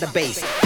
the bass.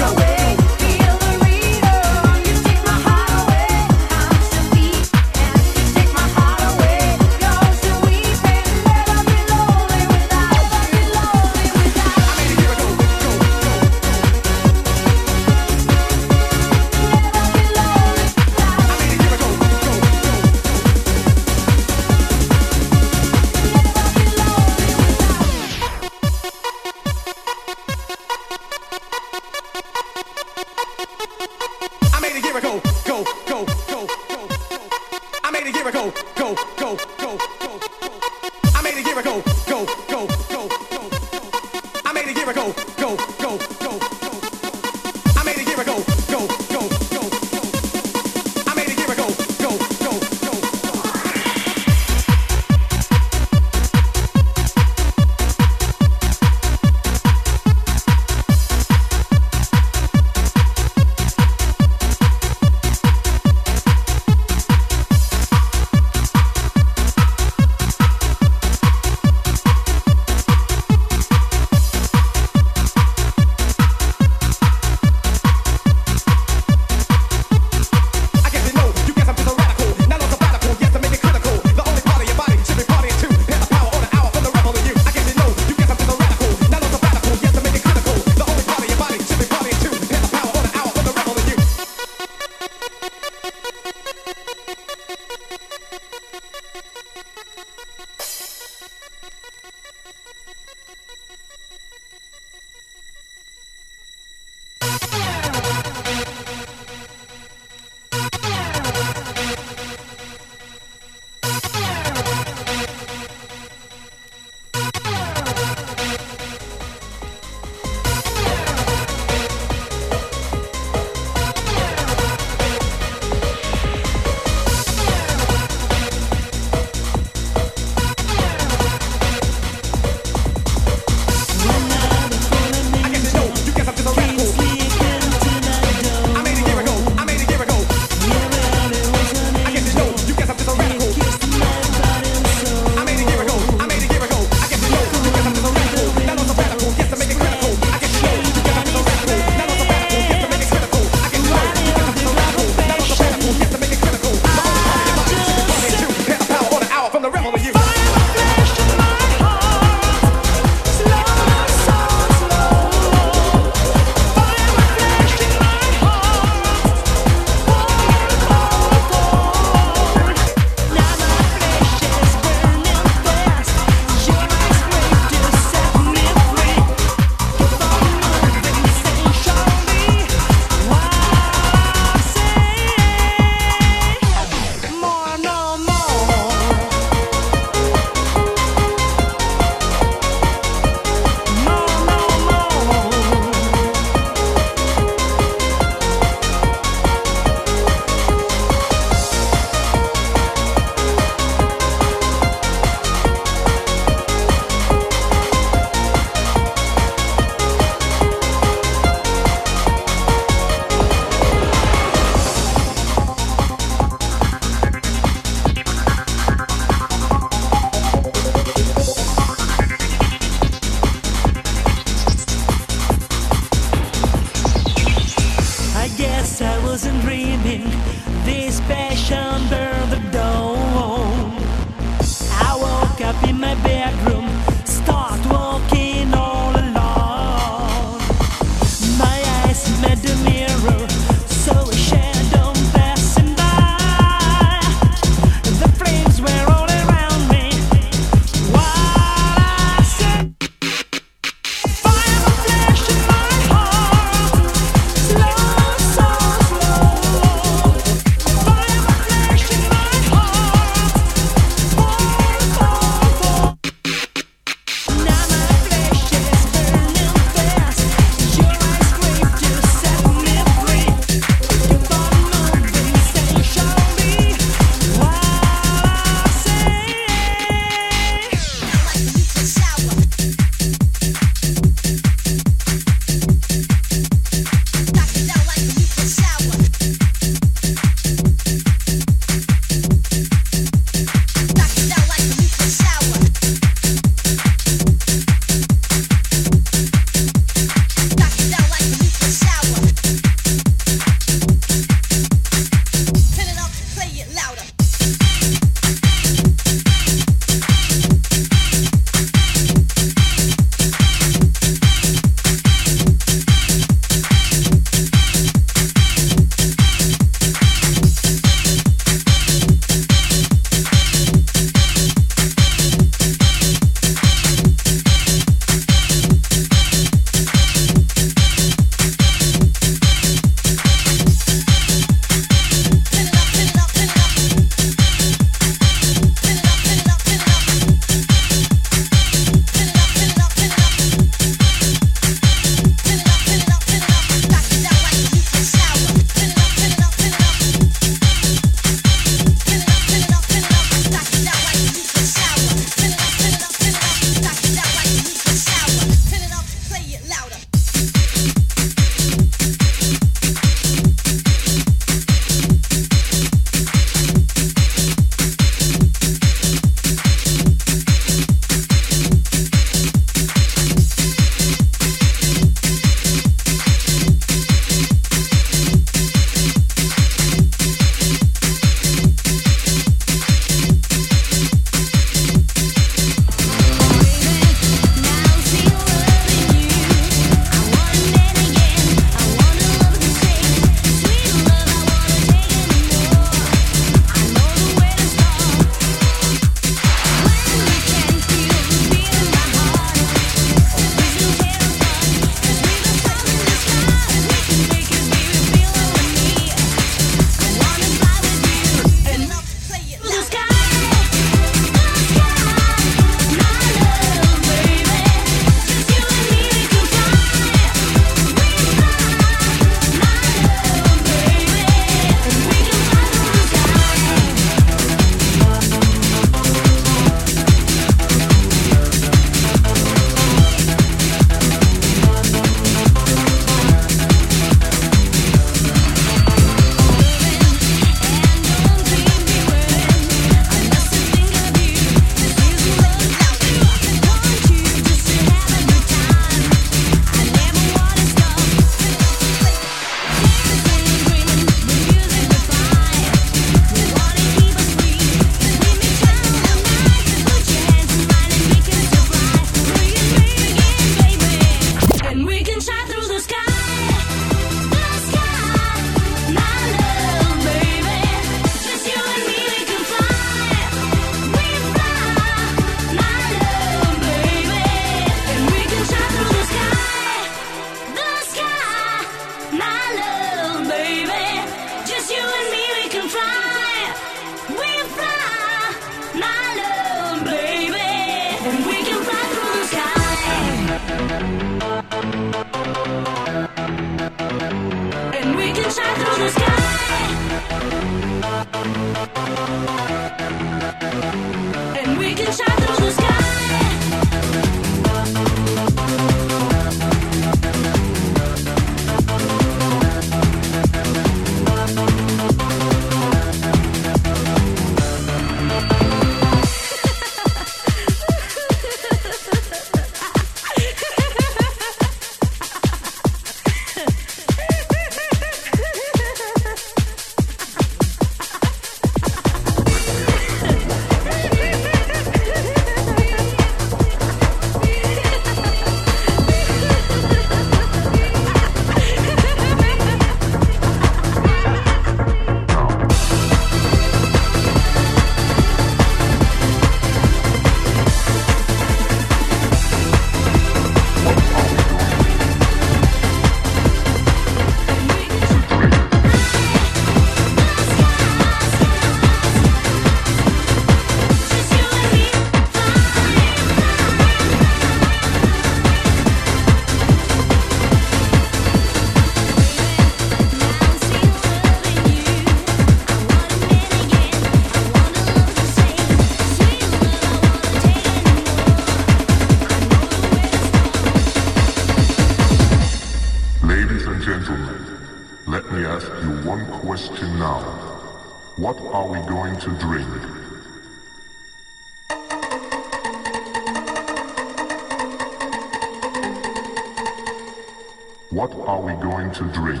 What are we going to drink?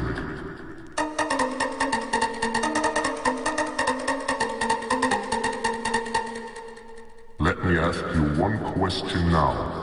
Let me ask you one question now.